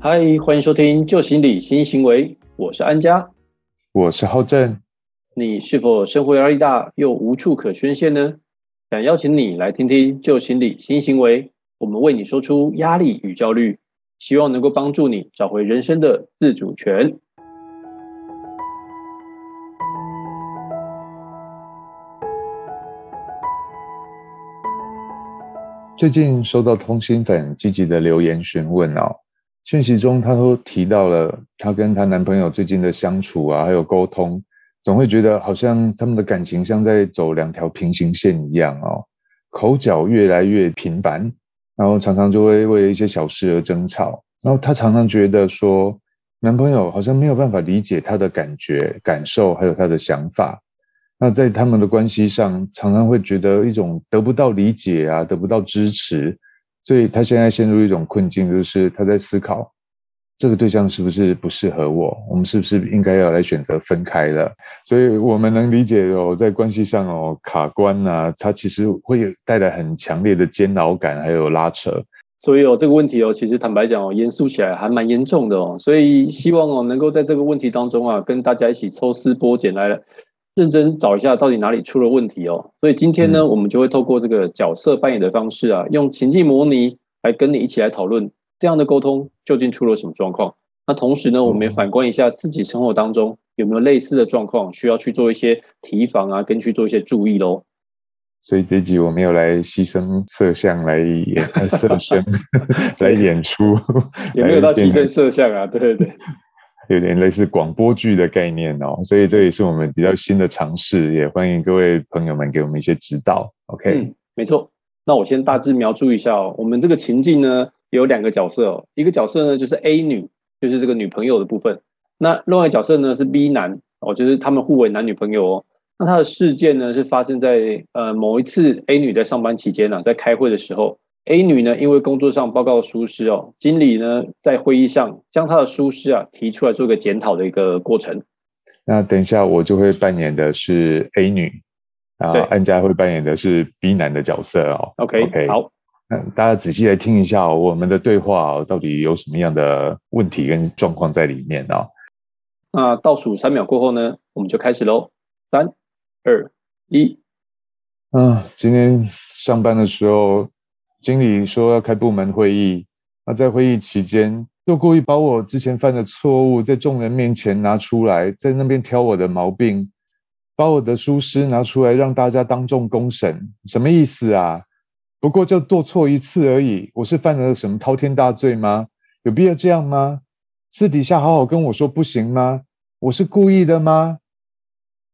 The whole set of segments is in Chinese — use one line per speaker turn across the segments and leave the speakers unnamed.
嗨，欢迎收听《旧心理新行为》，我是安家，
我是浩正。
你是否生活压力大又无处可宣泄呢？想邀请你来听听《旧心理新行为》，我们为你说出压力与焦虑，希望能够帮助你找回人生的自主权。
最近收到通心粉积极的留言询问哦，讯息中她都提到了她跟她男朋友最近的相处啊，还有沟通，总会觉得好像他们的感情像在走两条平行线一样哦，口角越来越频繁，然后常常就会为一些小事而争吵，然后她常常觉得说，男朋友好像没有办法理解她的感觉、感受，还有她的想法。那在他们的关系上，常常会觉得一种得不到理解啊，得不到支持，所以他现在陷入一种困境，就是他在思考这个对象是不是不适合我，我们是不是应该要来选择分开了？所以我们能理解哦，在关系上哦卡关啊，它其实会带来很强烈的煎熬感，还有拉扯。
所以哦，这个问题哦，其实坦白讲哦，严肃起来还蛮严重的哦。所以希望哦，能够在这个问题当中啊，跟大家一起抽丝剥茧来。认真找一下到底哪里出了问题哦，所以今天呢，我们就会透过这个角色扮演的方式啊，用情境模拟来跟你一起来讨论这样的沟通究竟出了什么状况。那同时呢，我们也反观一下自己生活当中有没有类似的状况，需要去做一些提防啊，跟去做一些注意喽。
所以这集我没有来牺牲摄像来演摄像 来演出，
也没有到牺牲摄像啊，对对对。
有点类似广播剧的概念哦，所以这也是我们比较新的尝试，也欢迎各位朋友们给我们一些指导。OK，
嗯，没错。那我先大致描述一下哦，我们这个情境呢有两个角色哦，一个角色呢就是 A 女，就是这个女朋友的部分。那另外角色呢是 B 男哦，就是他们互为男女朋友哦。那他的事件呢是发生在呃某一次 A 女在上班期间呢，在开会的时候。A 女呢，因为工作上报告疏失哦，经理呢在会议上将她的疏失啊提出来做一个检讨的一个过程。
那等一下我就会扮演的是 A 女，然后安家会扮演的是 B 男的角色哦。
OK OK，好，
那大家仔细来听一下我们的对话，到底有什么样的问题跟状况在里面啊？
那倒数三秒过后呢，我们就开始喽。三、二、一。
嗯，今天上班的时候。经理说要开部门会议，那在会议期间又故意把我之前犯的错误在众人面前拿出来，在那边挑我的毛病，把我的疏失拿出来让大家当众公审，什么意思啊？不过就做错一次而已，我是犯了什么滔天大罪吗？有必要这样吗？私底下好好跟我说不行吗？我是故意的吗？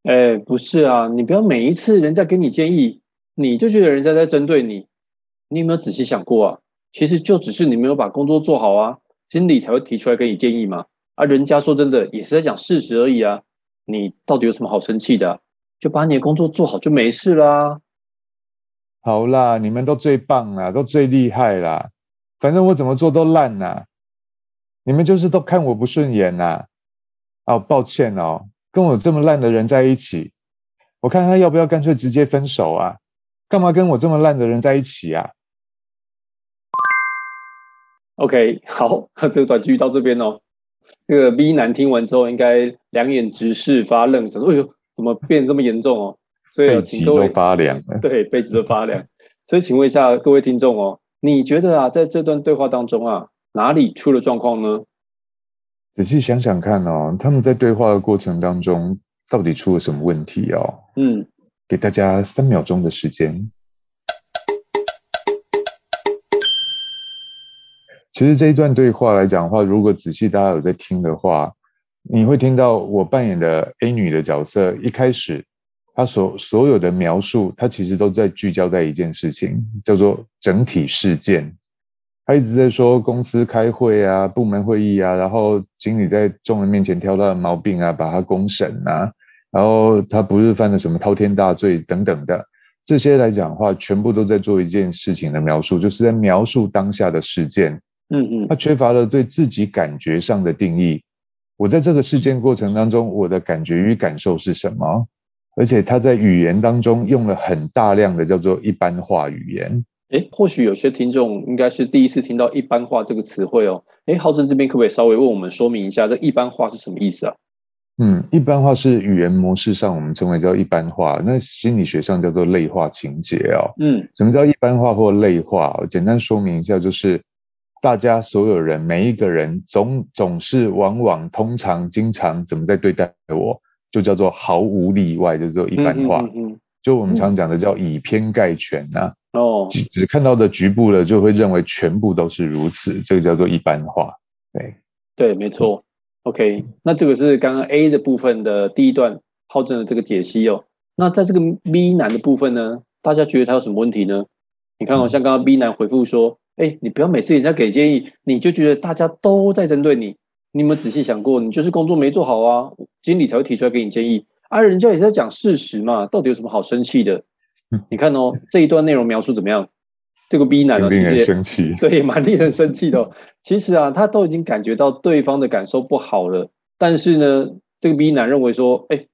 哎，不是啊，你不要每一次人家给你建议，你就觉得人家在针对你。你有没有仔细想过啊？其实就只是你没有把工作做好啊，经理才会提出来给你建议嘛。啊，人家说真的也是在讲事实而已啊。你到底有什么好生气的？就把你的工作做好就没事啦。
好啦，你们都最棒啦，都最厉害啦。反正我怎么做都烂呐。你们就是都看我不顺眼呐。哦，抱歉哦，跟我这么烂的人在一起，我看他要不要干脆直接分手啊？干嘛跟我这么烂的人在一起啊
？OK，好，这个短剧到这边哦。这个 B 男听完之后，应该两眼直视发愣，想说：“哎呦，怎么变这么严重哦？”
所以请各位发凉，
对，背脊都发凉。所以请问一下各位听众哦，你觉得啊，在这段对话当中啊，哪里出了状况呢？
仔细想想看哦，他们在对话的过程当中，到底出了什么问题哦？嗯，给大家三秒钟的时间。其实这一段对话来讲的话，如果仔细大家有在听的话，你会听到我扮演的 A 女的角色，一开始她所所有的描述，她其实都在聚焦在一件事情，叫做整体事件。她一直在说公司开会啊，部门会议啊，然后经理在众人面前挑她的毛病啊，把她公审啊，然后他不是犯了什么滔天大罪等等的，这些来讲的话，全部都在做一件事情的描述，就是在描述当下的事件。嗯嗯，他缺乏了对自己感觉上的定义。我在这个事件过程当中，我的感觉与感受是什么？而且他在语言当中用了很大量的叫做一般化语言。
哎，或许有些听众应该是第一次听到“一般化”这个词汇哦。哎，浩正这边可不可以稍微为我们说明一下，这“一般化”是什么意思啊？
嗯，一般化是语言模式上我们称为叫一般化，那心理学上叫做类化情节哦。
嗯，
什么叫一般化或类化？简单说明一下，就是大家所有人每一个人总总是往往通常经常怎么在对待我，就叫做毫无例外，就做一般化。
嗯，
就我们常讲的叫以偏概全呐。
哦，
只只看到的局部了，就会认为全部都是如此，这个叫做一般化。对，
对，没错。OK，那这个是刚刚 A 的部分的第一段浩正的这个解析哦。那在这个 B 男的部分呢，大家觉得他有什么问题呢？你看哦，像刚刚 B 男回复说：“哎，你不要每次人家给建议，你就觉得大家都在针对你。你有没有仔细想过，你就是工作没做好啊，经理才会提出来给你建议啊？人家也是在讲事实嘛，到底有什么好生气的？你看哦，这一段内容描述怎么样？这个 B 男
令人生气，
对，蛮令人生气的。其实啊，他都已经感觉到对方的感受不好了，但是呢，这个 B 男认为说，哎，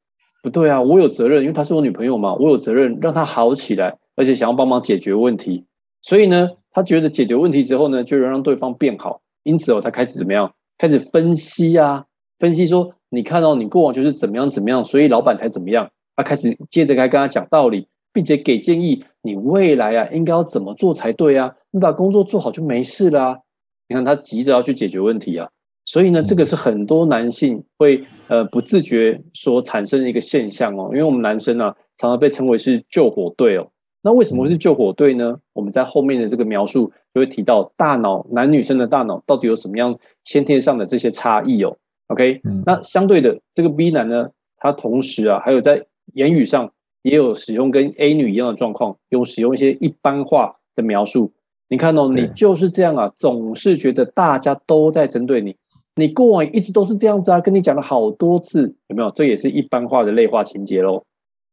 不对啊，我有责任，因为她是我女朋友嘛，我有责任让她好起来，而且想要帮忙解决问题。所以呢，他觉得解决问题之后呢，就能让对方变好。因此哦，他开始怎么样？开始分析啊，分析说，你看到你过往就是怎么样怎么样，所以老板才怎么样。他开始接着该跟他讲道理。并且给建议，你未来啊应该要怎么做才对啊？你把工作做好就没事啦。你看他急着要去解决问题啊，所以呢，这个是很多男性会呃不自觉所产生的一个现象哦。因为我们男生呢，常常被称为是救火队哦。那为什么会是救火队呢？我们在后面的这个描述就会提到，大脑男女生的大脑到底有什么样先天上的这些差异哦。OK，那相对的这个 B 男呢，他同时啊还有在言语上。也有使用跟 A 女一样的状况，有使用一些一般化的描述。你看哦，你就是这样啊，总是觉得大家都在针对你，你过往一直都是这样子啊，跟你讲了好多次，有没有？这也是一般化的类化情节喽。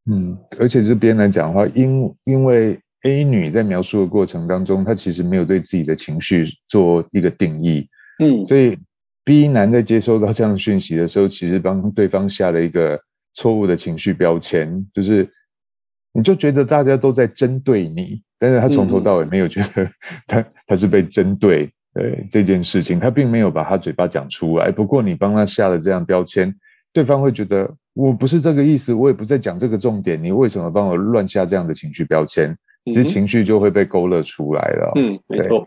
嗯，而且这边来讲的话，因因为 A 女在描述的过程当中，她其实没有对自己的情绪做一个定义，
嗯，
所以 B 男在接收到这样的讯息的时候，其实帮对方下了一个。错误的情绪标签，就是你就觉得大家都在针对你，但是他从头到尾没有觉得他 他是被针对，对这件事情，他并没有把他嘴巴讲出来。不过你帮他下了这样标签，对方会觉得我不是这个意思，我也不在讲这个重点，你为什么帮我乱下这样的情绪标签？其实情绪就会被勾勒出来了。
嗯，没错。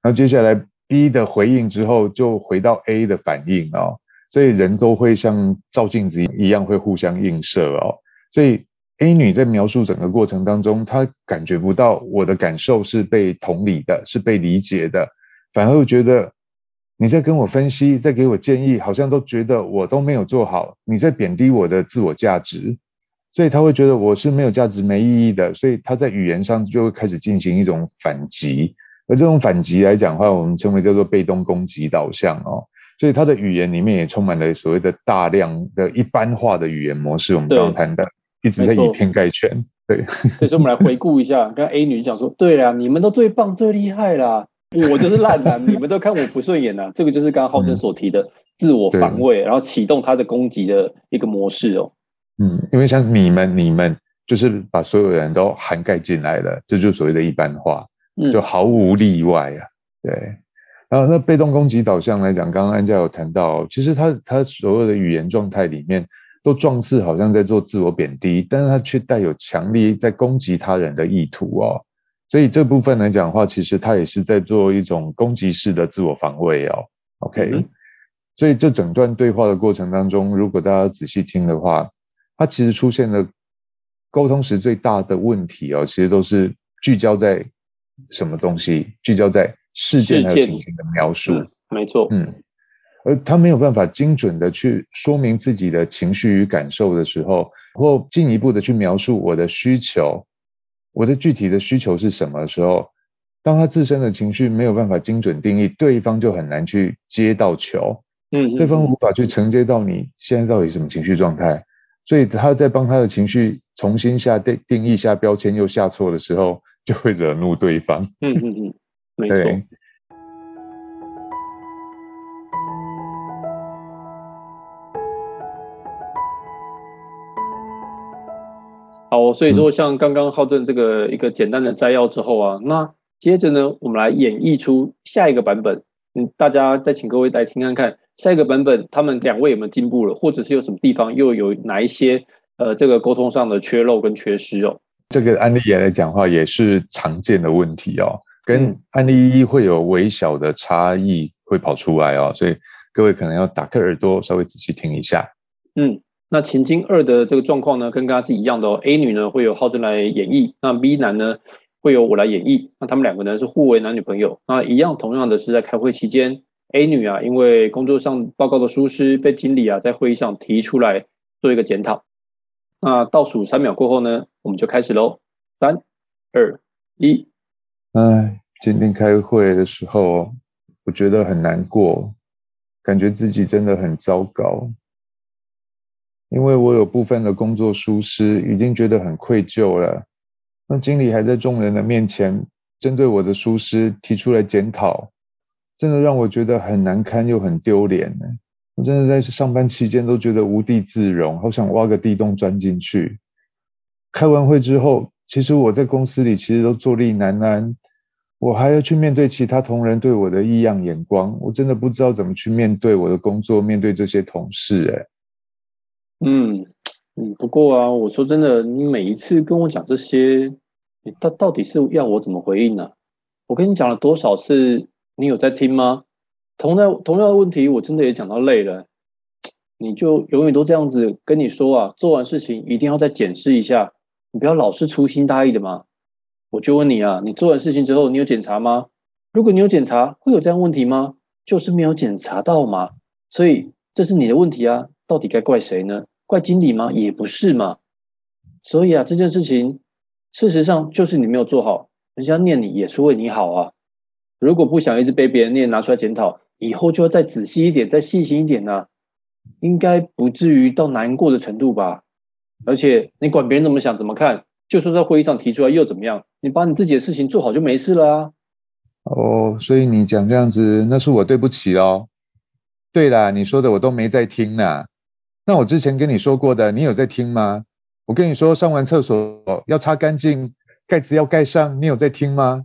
然后接下来 B 的回应之后，就回到 A 的反应哦。所以人都会像照镜子一样，会互相映射哦。所以 A 女在描述整个过程当中，她感觉不到我的感受是被同理的，是被理解的，反而会觉得你在跟我分析，在给我建议，好像都觉得我都没有做好，你在贬低我的自我价值。所以她会觉得我是没有价值、没意义的。所以她在语言上就会开始进行一种反击，而这种反击来讲的话，我们称为叫做被动攻击导向哦。所以他的语言里面也充满了所谓的大量的一般化的语言模式。我们刚刚谈的一直在以偏概全。对，
所以我们来回顾一下，刚 A 女讲说：“对啦，你们都最棒、最厉害啦，我就是烂男，你们都看我不顺眼呐。”这个就是刚刚浩真所提的自我防卫，然后启动他的攻击的一个模式哦。
嗯，因为像你们，你们就是把所有人都涵盖进来了，这就是所谓的一般化，就毫无例外啊。对。然后，那被动攻击导向来讲，刚刚安家有谈到，其实他他所有的语言状态里面，都状似好像在做自我贬低，但是他却带有强力在攻击他人的意图哦。所以这部分来讲的话，其实他也是在做一种攻击式的自我防卫哦。OK，所以这整段对话的过程当中，如果大家仔细听的话，他其实出现的沟通时最大的问题哦，其实都是聚焦在什么东西？聚焦在。事件还有情形的描述，
没错，
嗯，而他没有办法精准的去说明自己的情绪与感受的时候，或进一步的去描述我的需求，我的具体的需求是什么时候，当他自身的情绪没有办法精准定义，对方就很难去接到球，
嗯，
对方无法去承接到你现在到底什么情绪状态，所以他在帮他的情绪重新下定定义下标签又下错的时候，就会惹怒对方，
嗯嗯嗯。没错。好，所以说像刚刚浩正这个一个简单的摘要之后啊，那接着呢，我们来演绎出下一个版本。嗯，大家再请各位来听看看，下一个版本他们两位有没有进步了，或者是有什么地方又有哪一些呃这个沟通上的缺漏跟缺失哦。
这个案例来讲话也是常见的问题哦，跟案例一会有微小的差异会跑出来哦，所以各位可能要打开耳朵稍微仔细听一下。
嗯，那情境二的这个状况呢，跟刚刚是一样的哦。A 女呢会有浩真来演绎，那 B 男呢？会由我来演绎，那他们两个呢是互为男女朋友，那一样同样的是在开会期间，A 女啊因为工作上报告的疏失被经理啊在会议上提出来做一个检讨，那倒数三秒过后呢，我们就开始喽，三二一，
哎，今天开会的时候，我觉得很难过，感觉自己真的很糟糕，因为我有部分的工作疏失，已经觉得很愧疚了。那经理还在众人的面前针对我的疏失提出来检讨，真的让我觉得很难堪又很丢脸呢。我真的在上班期间都觉得无地自容，好想挖个地洞钻进去。开完会之后，其实我在公司里其实都坐立难安，我还要去面对其他同仁对我的异样眼光，我真的不知道怎么去面对我的工作，面对这些同事。哎，
嗯。嗯，不过啊，我说真的，你每一次跟我讲这些，你到到底是要我怎么回应呢？我跟你讲了多少次，你有在听吗？同样同样的问题，我真的也讲到累了，你就永远都这样子跟你说啊，做完事情一定要再检视一下，你不要老是粗心大意的嘛。我就问你啊，你做完事情之后，你有检查吗？如果你有检查，会有这样问题吗？就是没有检查到嘛，所以这是你的问题啊，到底该怪谁呢？怪经理吗？也不是嘛。所以啊，这件事情事实上就是你没有做好，人家念你也是为你好啊。如果不想一直被别人念，拿出来检讨，以后就要再仔细一点，再细心一点呢。应该不至于到难过的程度吧？而且你管别人怎么想、怎么看，就算在会议上提出来又怎么样？你把你自己的事情做好就没事了啊。
哦，所以你讲这样子，那是我对不起哦。对啦，你说的我都没在听呢。那我之前跟你说过的，你有在听吗？我跟你说，上完厕所要擦干净，盖子要盖上，你有在听吗？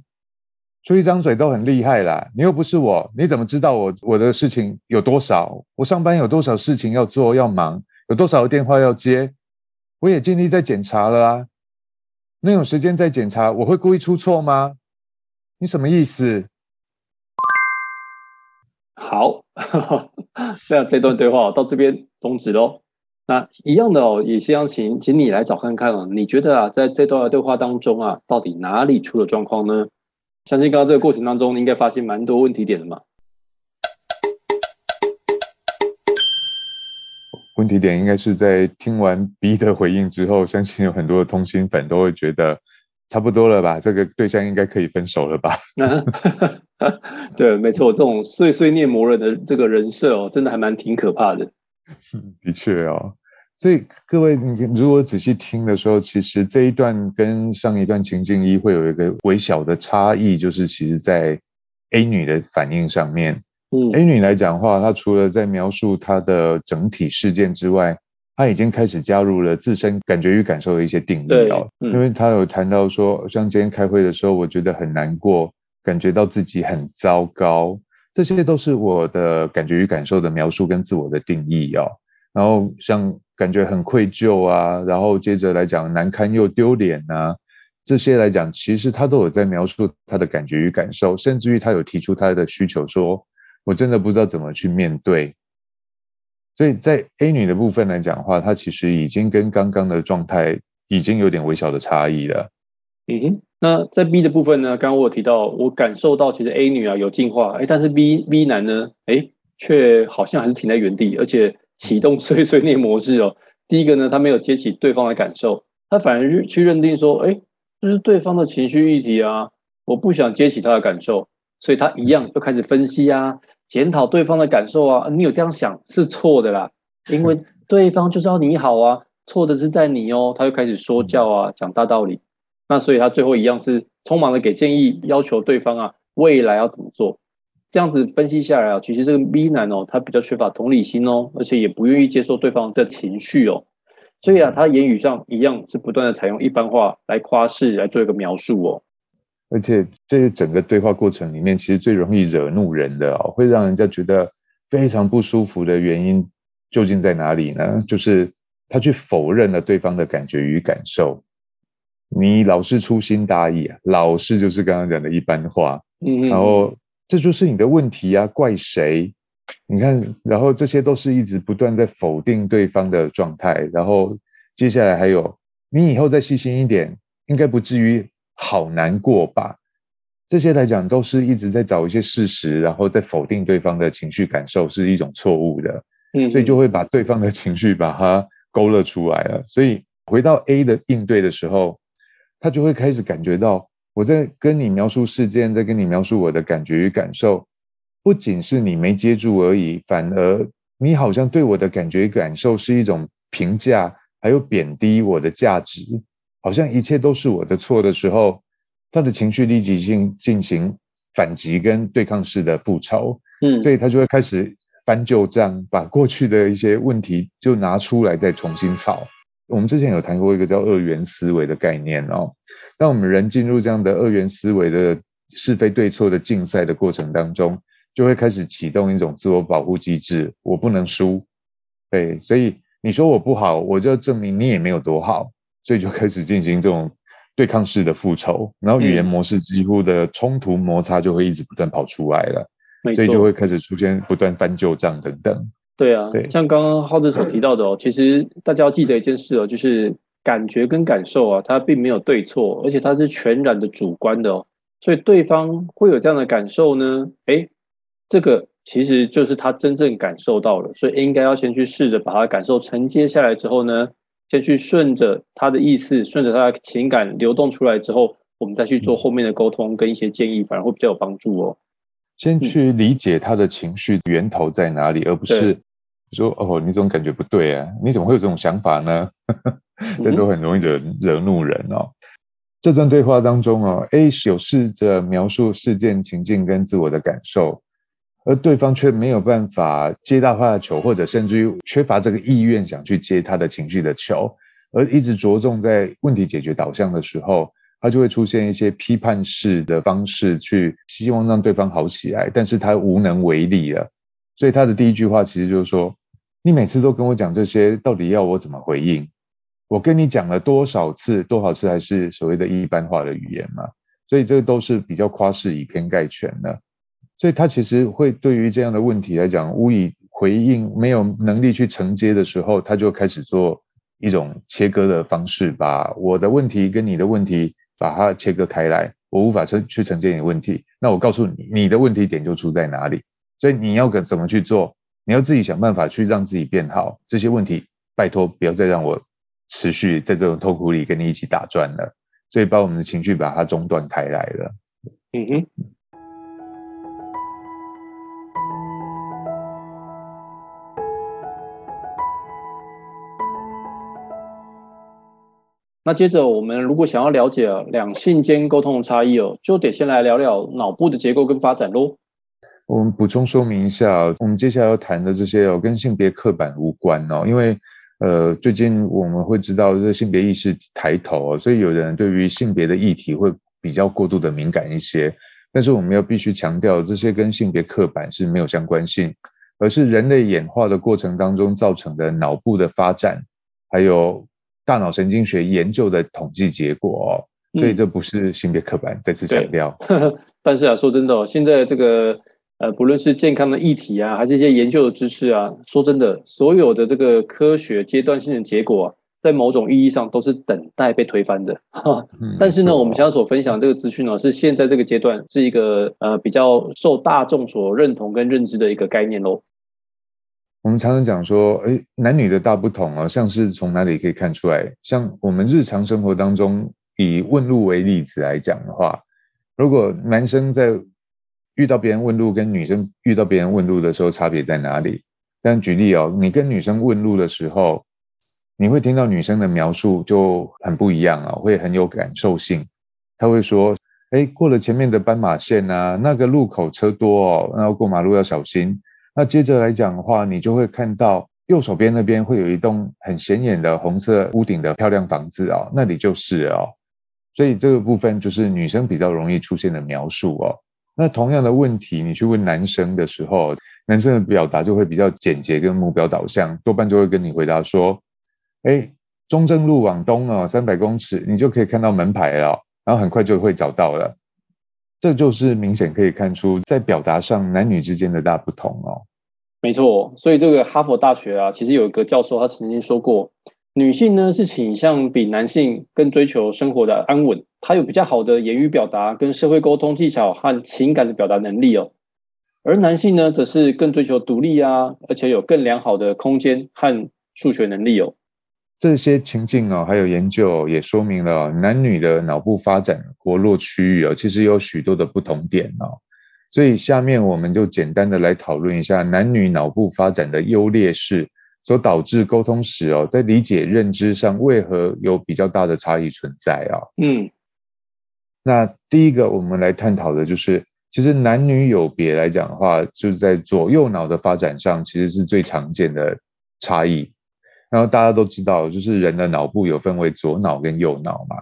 出一张嘴都很厉害啦，你又不是我，你怎么知道我我的事情有多少？我上班有多少事情要做要忙，有多少电话要接？我也尽力在检查了啊，那有时间在检查，我会故意出错吗？你什么意思？
好，那这段对话到这边终止喽。那一样的哦，也希望请请你来找看看哦。你觉得啊，在这段对话当中啊，到底哪里出了状况呢？相信刚刚这个过程当中，你应该发现蛮多问题点的嘛。
问题点应该是在听完 B 的回应之后，相信有很多的通心粉都会觉得。差不多了吧，这个对象应该可以分手了吧？
对，没错，这种碎碎念魔人的这个人设哦，真的还蛮挺可怕的。
的确哦，所以各位，你如果仔细听的时候，其实这一段跟上一段情境一会有一个微小的差异，就是其实在 A 女的反应上面。嗯，A 女来讲话，她除了在描述她的整体事件之外。她已经开始加入了自身感觉与感受的一些定义哦，因为她有谈到说，像今天开会的时候，我觉得很难过，感觉到自己很糟糕，这些都是我的感觉与感受的描述跟自我的定义哦。然后像感觉很愧疚啊，然后接着来讲难堪又丢脸啊，这些来讲，其实他都有在描述他的感觉与感受，甚至于他有提出他的需求，说我真的不知道怎么去面对。所以在 A 女的部分来讲的话，她其实已经跟刚刚的状态已经有点微小的差异了。
嗯哼，那在 B 的部分呢？刚刚我有提到，我感受到其实 A 女啊有进化，哎，但是 B B 男呢，哎，却好像还是停在原地，而且启动碎碎念模式哦。第一个呢，他没有接起对方的感受，他反而去认定说，哎，这是对方的情绪议题啊，我不想接起他的感受，所以他一样又开始分析啊。检讨对方的感受啊，你有这样想是错的啦，因为对方就是要你好啊，错的是在你哦。他就开始说教啊，讲大道理，那所以他最后一样是匆忙的给建议，要求对方啊未来要怎么做。这样子分析下来啊，其实这个 B 男哦，他比较缺乏同理心哦，而且也不愿意接受对方的情绪哦，所以啊，他言语上一样是不断的采用一般化来夸饰来做一个描述哦。
而且这整个对话过程里面，其实最容易惹怒人的哦，会让人家觉得非常不舒服的原因究竟在哪里呢？就是他去否认了对方的感觉与感受。你老是粗心大意啊，老是就是刚刚讲的一般话，嗯，然后这就是你的问题啊，怪谁？你看，然后这些都是一直不断在否定对方的状态，然后接下来还有，你以后再细心一点，应该不至于好难过吧？这些来讲都是一直在找一些事实，然后在否定对方的情绪感受是一种错误的，嗯，所以就会把对方的情绪把它勾勒出来了。所以回到 A 的应对的时候。他就会开始感觉到，我在跟你描述事件，在跟你描述我的感觉与感受，不仅是你没接住而已，反而你好像对我的感觉感受是一种评价，还有贬低我的价值，好像一切都是我的错的时候，他的情绪立即性进行反击跟对抗式的复仇，嗯，所以他就会开始翻旧账，把过去的一些问题就拿出来再重新炒。我们之前有谈过一个叫二元思维的概念哦。当我们人进入这样的二元思维的是非对错的竞赛的过程当中，就会开始启动一种自我保护机制，我不能输。对，所以你说我不好，我就要证明你也没有多好，所以就开始进行这种对抗式的复仇，然后语言模式几乎的冲突摩擦就会一直不断跑出来了，所以就会开始出现不断翻旧账等等。
对啊，像刚刚浩子所提到的哦，其实大家要记得一件事哦，就是感觉跟感受啊，它并没有对错，而且它是全然的主观的哦。所以对方会有这样的感受呢，哎，这个其实就是他真正感受到了，所以应该要先去试着把他感受承接下来之后呢，先去顺着他的意思，顺着他的情感流动出来之后，我们再去做后面的沟通跟一些建议，反而会比较有帮助哦。
先去理解他的情绪源头在哪里，而不是。说哦，你总感觉不对啊？你怎么会有这种想法呢？这都很容易惹惹怒人哦。这段对话当中哦，A 有试着描述事件情境跟自我的感受，而对方却没有办法接到他的球，或者甚至于缺乏这个意愿想去接他的情绪的球，而一直着重在问题解决导向的时候，他就会出现一些批判式的方式去希望让对方好起来，但是他无能为力了。所以他的第一句话其实就是说：“你每次都跟我讲这些，到底要我怎么回应？我跟你讲了多少次，多少次还是所谓的一般化的语言嘛？所以这个都是比较夸饰以偏概全的。所以他其实会对于这样的问题来讲，无以回应，没有能力去承接的时候，他就开始做一种切割的方式，把我的问题跟你的问题把它切割开来。我无法承去承接你的问题，那我告诉你，你的问题点就出在哪里。”所以你要怎怎么去做？你要自己想办法去让自己变好。这些问题，拜托不要再让我持续在这种痛苦里跟你一起打转了。所以把我们的情绪把它中断开来了。嗯哼。
那接着我们如果想要了解两性间沟通的差异哦，就得先来聊聊脑部的结构跟发展喽。
我们补充说明一下，我们接下来要谈的这些哦，跟性别刻板无关哦，因为呃，最近我们会知道这性别意识抬头哦，所以有人对于性别的议题会比较过度的敏感一些。但是我们要必须强调，这些跟性别刻板是没有相关性，而是人类演化的过程当中造成的脑部的发展，还有大脑神经学研究的统计结果哦。所以这不是性别刻板，再次强调。
但是啊，说真的哦，现在这个。呃，不论是健康的议题啊，还是一些研究的知识啊，说真的，所有的这个科学阶段性的结果，在某种意义上都是等待被推翻的。哈，但是呢，我们现在所分享这个资讯呢，是现在这个阶段是一个呃比较受大众所认同跟认知的一个概念喽。
我们常常讲说，哎，男女的大不同啊，像是从哪里可以看出来？像我们日常生活当中，以问路为例子来讲的话，如果男生在遇到别人问路，跟女生遇到别人问路的时候差别在哪里？但举例哦，你跟女生问路的时候，你会听到女生的描述就很不一样啊，会很有感受性。她会说：“哎，过了前面的斑马线啊，那个路口车多哦，然后过马路要小心。”那接着来讲的话，你就会看到右手边那边会有一栋很显眼的红色屋顶的漂亮房子哦，那里就是哦。所以这个部分就是女生比较容易出现的描述哦。那同样的问题，你去问男生的时候，男生的表达就会比较简洁跟目标导向，多半就会跟你回答说：“哎，中正路往东哦，三百公尺，你就可以看到门牌了，然后很快就会找到了。”这就是明显可以看出在表达上男女之间的大不同哦。
没错，所以这个哈佛大学啊，其实有一个教授他曾经说过。女性呢是倾向比男性更追求生活的安稳，她有比较好的言语表达、跟社会沟通技巧和情感的表达能力哦。而男性呢，则是更追求独立啊，而且有更良好的空间和数学能力哦。
这些情境哦，还有研究也说明了男女的脑部发展活络区域哦，其实有许多的不同点哦。所以下面我们就简单的来讨论一下男女脑部发展的优劣势。所导致沟通时哦，在理解认知上为何有比较大的差异存在啊？嗯，那第一个我们来探讨的就是，其实男女有别来讲的话，就是在左右脑的发展上，其实是最常见的差异。然后大家都知道，就是人的脑部有分为左脑跟右脑嘛。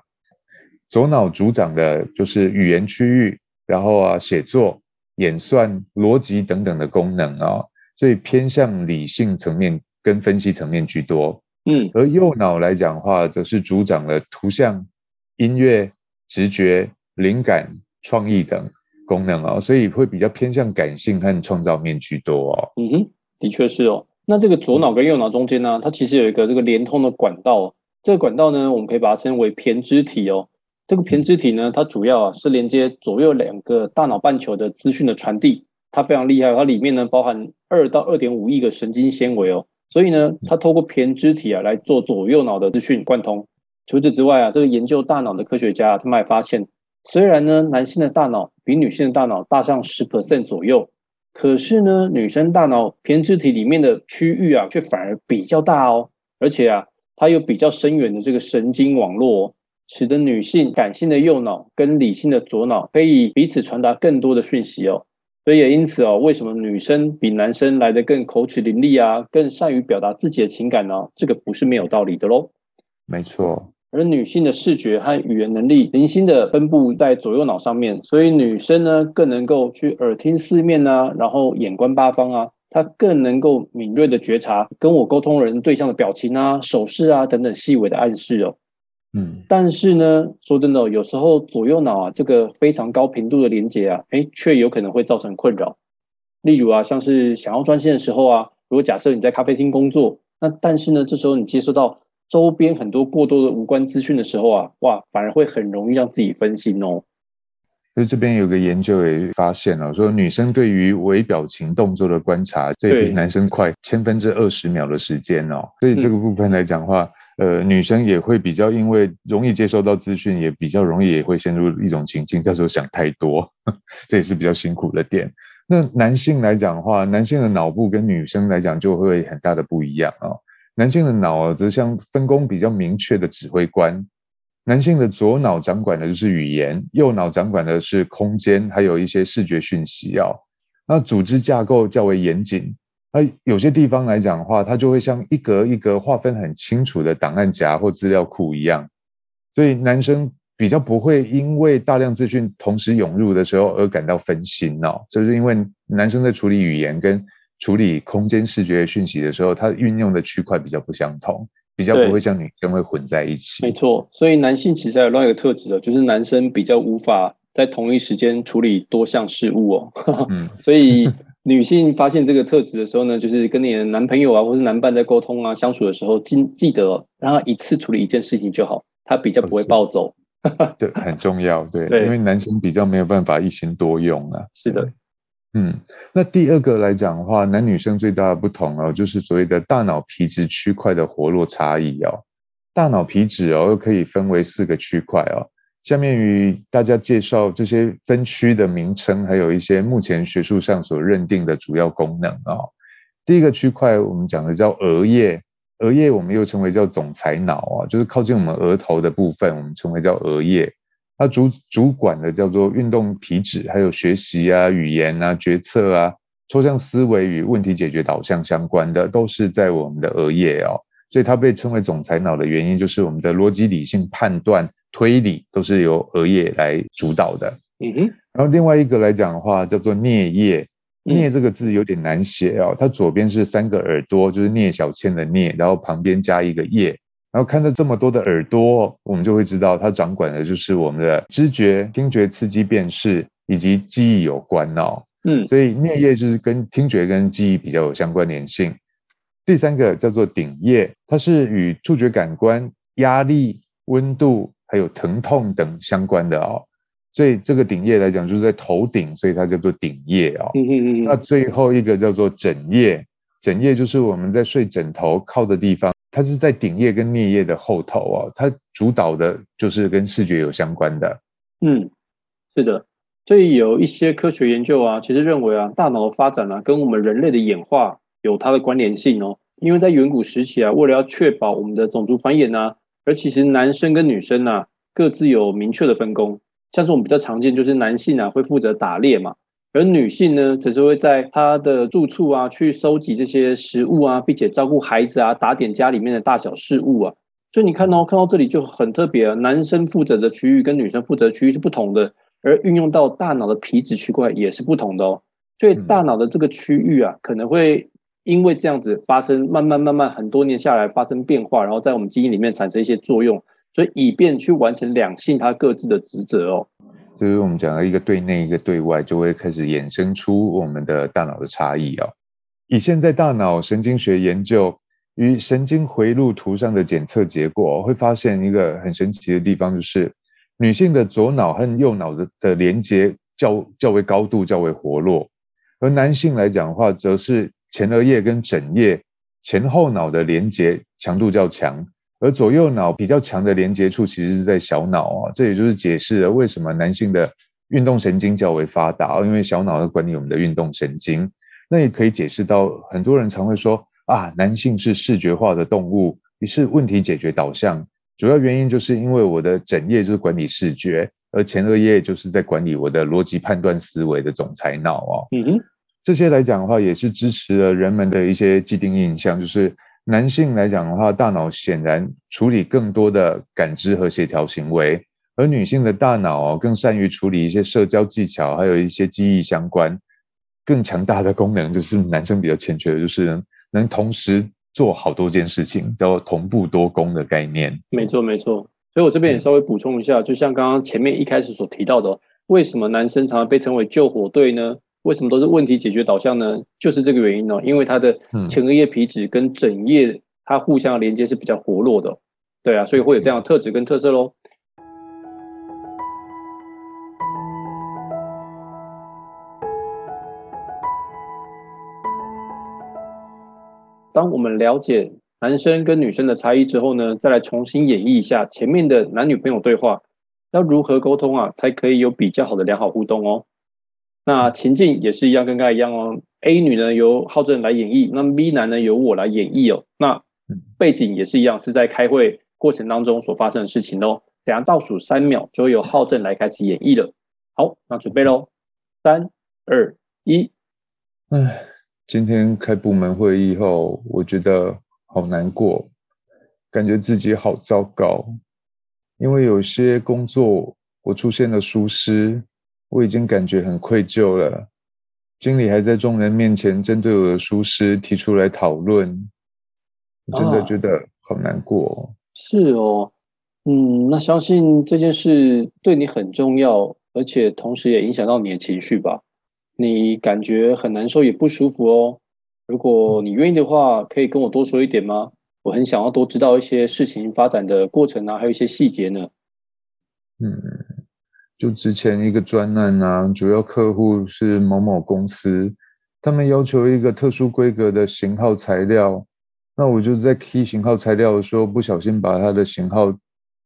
左脑主掌的就是语言区域，然后啊，写作、演算、逻辑等等的功能啊，所以偏向理性层面。跟分析层面居多，嗯，而右脑来讲的话，则是主掌了图像、音乐、直觉、灵感、创意等功能哦，所以会比较偏向感性和创造面居多哦。
嗯哼，的确是哦。那这个左脑跟右脑中间呢，它其实有一个这个连通的管道，这个管道呢，我们可以把它称为胼胝体哦。这个胼胝体呢，它主要啊是连接左右两个大脑半球的资讯的传递，它非常厉害，它里面呢包含二到二点五亿个神经纤维哦。所以呢，它透过胼胝体啊来做左右脑的资讯贯通。除此之外啊，这个研究大脑的科学家他们还发现，虽然呢男性的大脑比女性的大脑大上十 percent 左右，可是呢女生大脑胼胝体里面的区域啊却反而比较大哦，而且啊它有比较深远的这个神经网络，使得女性感性的右脑跟理性的左脑可以彼此传达更多的讯息哦。所以也因此哦，为什么女生比男生来的更口齿伶俐啊，更善于表达自己的情感呢？这个不是没有道理的喽。
没错，
而女性的视觉和语言能力零星的分布在左右脑上面，所以女生呢更能够去耳听四面啊，然后眼观八方啊，她更能够敏锐的觉察跟我沟通人对象的表情啊、手势啊等等细微的暗示哦。嗯，但是呢，说真的，有时候左右脑啊，这个非常高频度的连接啊，哎，却有可能会造成困扰。例如啊，像是想要专心的时候啊，如果假设你在咖啡厅工作，那但是呢，这时候你接收到周边很多过多的无关资讯的时候啊，哇，反而会很容易让自己分心哦。
所以这边有个研究也发现了，说女生对于微表情动作的观察，这比男生快千分之二十秒的时间哦。所以这个部分来讲话。呃，女生也会比较，因为容易接收到资讯，也比较容易也会陷入一种情境，叫做想太多，这也是比较辛苦的点。那男性来讲的话，男性的脑部跟女生来讲就会很大的不一样啊。男性的脑则像分工比较明确的指挥官，男性的左脑掌管的就是语言，右脑掌管的是空间，还有一些视觉讯息哦。那组织架构较为严谨。那有些地方来讲的话，它就会像一格一格划分很清楚的档案夹或资料库一样，所以男生比较不会因为大量资讯同时涌入的时候而感到分心哦。就是因为男生在处理语言跟处理空间视觉讯息的时候，它运用的区块比较不相同，比较不会像女生会混在一起。
没错，所以男性其实有另外一个特质的，就是男生比较无法在同一时间处理多项事物哦。嗯，所以。女性发现这个特质的时候呢，就是跟你的男朋友啊，或是男伴在沟通啊、相处的时候，记记得让他一次处理一件事情就好，他比较不会暴走。
这很重要，对，因为男生比较没有办法一心多用啊。
是的，
嗯，那第二个来讲的话，男女生最大的不同哦，就是所谓的大脑皮质区块的活络差异哦。大脑皮质哦，又可以分为四个区块哦。下面与大家介绍这些分区的名称，还有一些目前学术上所认定的主要功能哦。第一个区块我们讲的叫额叶，额叶我们又称为叫总裁脑啊，就是靠近我们额头的部分，我们称为叫额叶。它主主管的叫做运动皮质，还有学习啊、语言啊、决策啊、抽象思维与问题解决导向相关的，都是在我们的额叶哦。所以它被称为总裁脑的原因，就是我们的逻辑理性判断。推理都是由额叶来主导的。
嗯哼，
然后另外一个来讲的话，叫做颞叶。
嗯
颞这个字有点难写哦，它左边是三个耳朵，就是聂小倩的聂，然后旁边加一个叶。然后看到这么多的耳朵，我们就会知道它掌管的就是我们的知觉、听觉、刺激、辨识以及记忆有关哦。
嗯
所以颞叶就是跟听觉跟记忆比较有相关联性。第三个叫做顶叶，它是与触觉感官、压力、温度还有疼痛等相关的哦。所以这个顶叶来讲，就是在头顶，所以它叫做顶叶哦。
嗯嗯嗯，
那最后一个叫做枕叶，枕叶就是我们在睡枕头靠的地方，它是在顶叶跟颞叶的后头哦。它主导的就是跟视觉有相关的。
嗯，是的。所以有一些科学研究啊，其实认为啊，大脑的发展啊，跟我们人类的演化有它的关联性哦。因为在远古时期啊，为了要确保我们的种族繁衍啊，而其实男生跟女生啊各自有明确的分工。像是我们比较常见，就是男性啊会负责打猎嘛，而女性呢，只是会在她的住处啊去收集这些食物啊，并且照顾孩子啊，打点家里面的大小事务啊。所以你看到、看到这里就很特别啊，男生负责的区域跟女生负责的区域是不同的，而运用到大脑的皮质区块也是不同的哦。所以大脑的这个区域啊，可能会因为这样子发生，慢慢慢慢很多年下来发生变化，然后在我们基因里面产生一些作用。所以以便去完成两性它各自的职责哦，
就是我们讲的一个对内一个对外，就会开始衍生出我们的大脑的差异哦。以现在大脑神经学研究与神经回路图上的检测结果，会发现一个很神奇的地方，就是女性的左脑和右脑的的连接较较为高度较为活络，而男性来讲的话，则是前额叶跟枕叶前后脑的连接强度较强。而左右脑比较强的连接处其实是在小脑啊，这也就是解释了为什么男性的运动神经较为发达，因为小脑在管理我们的运动神经。那也可以解释到，很多人常会说啊，男性是视觉化的动物，也是问题解决导向。主要原因就是因为我的枕叶就是管理视觉，而前额叶就是在管理我的逻辑判断思维的总裁脑哦。
嗯哼，
这些来讲的话，也是支持了人们的一些既定印象，就是。男性来讲的话，大脑显然处理更多的感知和协调行为，而女性的大脑哦更善于处理一些社交技巧，还有一些记忆相关更强大的功能，就是男生比较欠缺的，就是能同时做好多件事情，叫同步多功的概念。
没错，没错。所以我这边也稍微补充一下，就像刚刚前面一开始所提到的，为什么男生常常被称为救火队呢？为什么都是问题解决导向呢？就是这个原因哦，因为它的前额叶皮质跟枕叶它互相连接是比较活络的，对啊，所以会有这样的特质跟特色喽。当我们了解男生跟女生的差异之后呢，再来重新演绎一下前面的男女朋友对话，要如何沟通啊，才可以有比较好的良好互动哦。那情境也是一样，跟刚才一样哦。A 女呢由浩正来演绎，那 B 男呢由我来演绎哦。那背景也是一样，是在开会过程当中所发生的事情哦。等下倒数三秒，就会由浩正来开始演绎了。好，那准备喽，三二一。
唉，今天开部门会议后，我觉得好难过，感觉自己好糟糕，因为有些工作我出现了疏失。我已经感觉很愧疚了，经理还在众人面前针对我的疏失提出来讨论，我真的觉得好难过。
是哦，嗯，那相信这件事对你很重要，而且同时也影响到你的情绪吧？你感觉很难受也不舒服哦。如果你愿意的话，可以跟我多说一点吗？我很想要多知道一些事情发展的过程啊，还有一些细节呢。
嗯。就之前一个专案啊，主要客户是某某公司，他们要求一个特殊规格的型号材料，那我就在 key 型号材料的时候，不小心把它的型号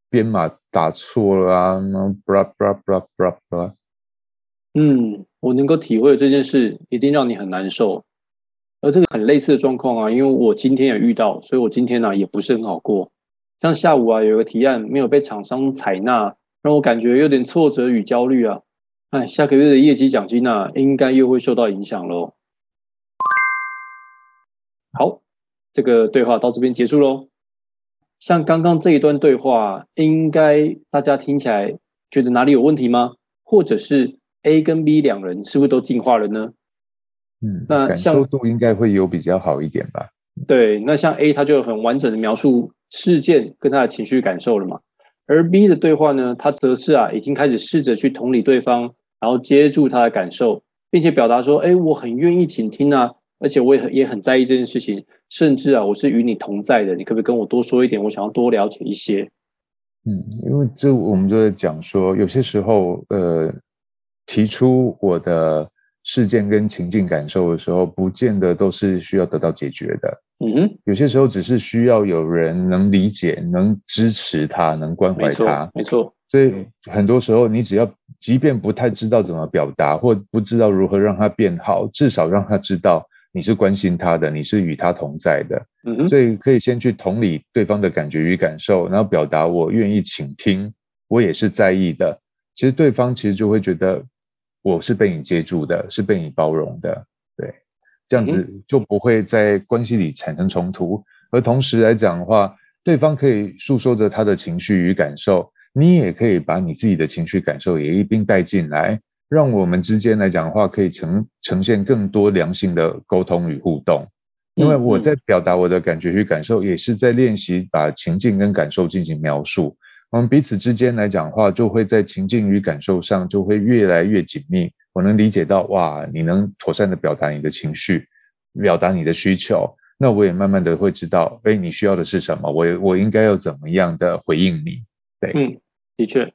编码打错了啊，然后 blah blah blah blah blah。
嗯，我能够体会这件事一定让你很难受，而这个很类似的状况啊，因为我今天也遇到，所以我今天呢也不是很好过。像下午啊，有个提案没有被厂商采纳。让我感觉有点挫折与焦虑啊！哎，下个月的业绩奖金啊，应该又会受到影响喽。好，这个对话到这边结束喽。像刚刚这一段对话，应该大家听起来觉得哪里有问题吗？或者是 A 跟 B 两人是不是都进化了呢？
嗯，那感受度应该会有比较好一点吧？
对，那像 A 他就很完整的描述事件跟他的情绪感受了嘛，而 B 的对话呢，他则是啊已经开始试着去同理对方，然后接住他的感受，并且表达说，哎，我很愿意倾听啊。而且我也很也很在意这件事情，甚至啊，我是与你同在的，你可不可以跟我多说一点？我想要多了解一些。
嗯，因为这我们就在讲说，有些时候，呃，提出我的事件跟情境感受的时候，不见得都是需要得到解决的。
嗯哼，
有些时候只是需要有人能理解、能支持他、能关怀他。
没错。
所以很多时候，你只要即便不太知道怎么表达，或不知道如何让他变好，至少让他知道。你是关心他的，你是与他同在的，
嗯
所以可以先去同理对方的感觉与感受，然后表达我愿意倾听，我也是在意的。其实对方其实就会觉得我是被你接住的，是被你包容的，对，这样子就不会在关系里产生冲突。而同时来讲的话，对方可以诉说着他的情绪与感受，你也可以把你自己的情绪感受也一并带进来。让我们之间来讲的话，可以呈呈现更多良性的沟通与互动，因为我在表达我的感觉与感受，也是在练习把情境跟感受进行描述。我们彼此之间来讲话，就会在情境与感受上就会越来越紧密。我能理解到，哇，你能妥善的表达你的情绪，表达你的需求，那我也慢慢的会知道，哎，你需要的是什么，我我应该要怎么样的回应你？对，
嗯，的确。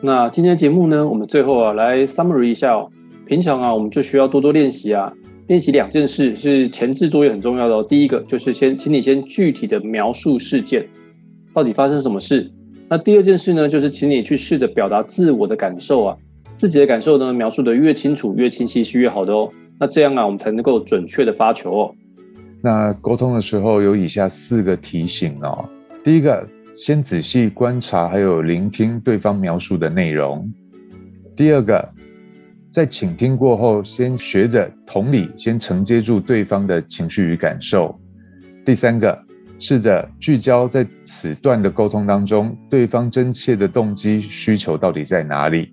那今天节目呢，我们最后啊来 summary 一下哦。平常啊，我们就需要多多练习啊，练习两件事是前置作业很重要的哦。第一个就是先，请你先具体的描述事件，到底发生什么事。那第二件事呢，就是请你去试着表达自我的感受啊，自己的感受呢描述的越清楚、越清晰是越好的哦。那这样啊，我们才能够准确的发球哦。
那沟通的时候有以下四个提醒哦。第一个。先仔细观察，还有聆听对方描述的内容。第二个，在倾听过后，先学着同理，先承接住对方的情绪与感受。第三个，试着聚焦在此段的沟通当中，对方真切的动机需求到底在哪里。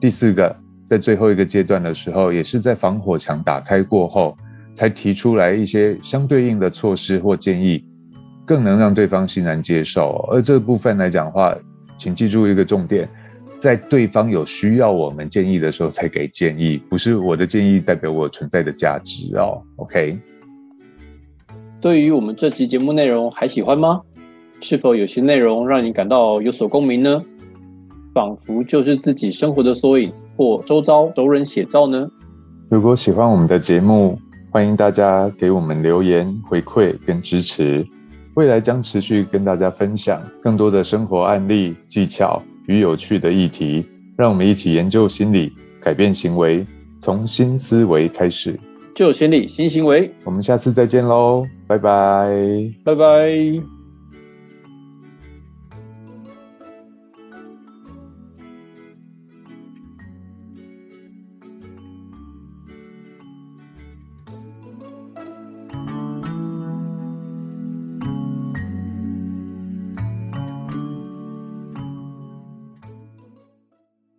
第四个，在最后一个阶段的时候，也是在防火墙打开过后，才提出来一些相对应的措施或建议。更能让对方欣然接受，而这部分来讲话，请记住一个重点，在对方有需要我们建议的时候才给建议，不是我的建议代表我存在的价值哦。OK，
对于我们这期节目内容还喜欢吗？是否有些内容让你感到有所共鸣呢？仿佛就是自己生活的缩影，或周遭熟人写照呢？
如果喜欢我们的节目，欢迎大家给我们留言回馈跟支持。未来将持续跟大家分享更多的生活案例、技巧与有趣的议题，让我们一起研究心理，改变行为，从新思维开始，
旧心理新行为。
我们下次再见喽，拜拜，
拜拜。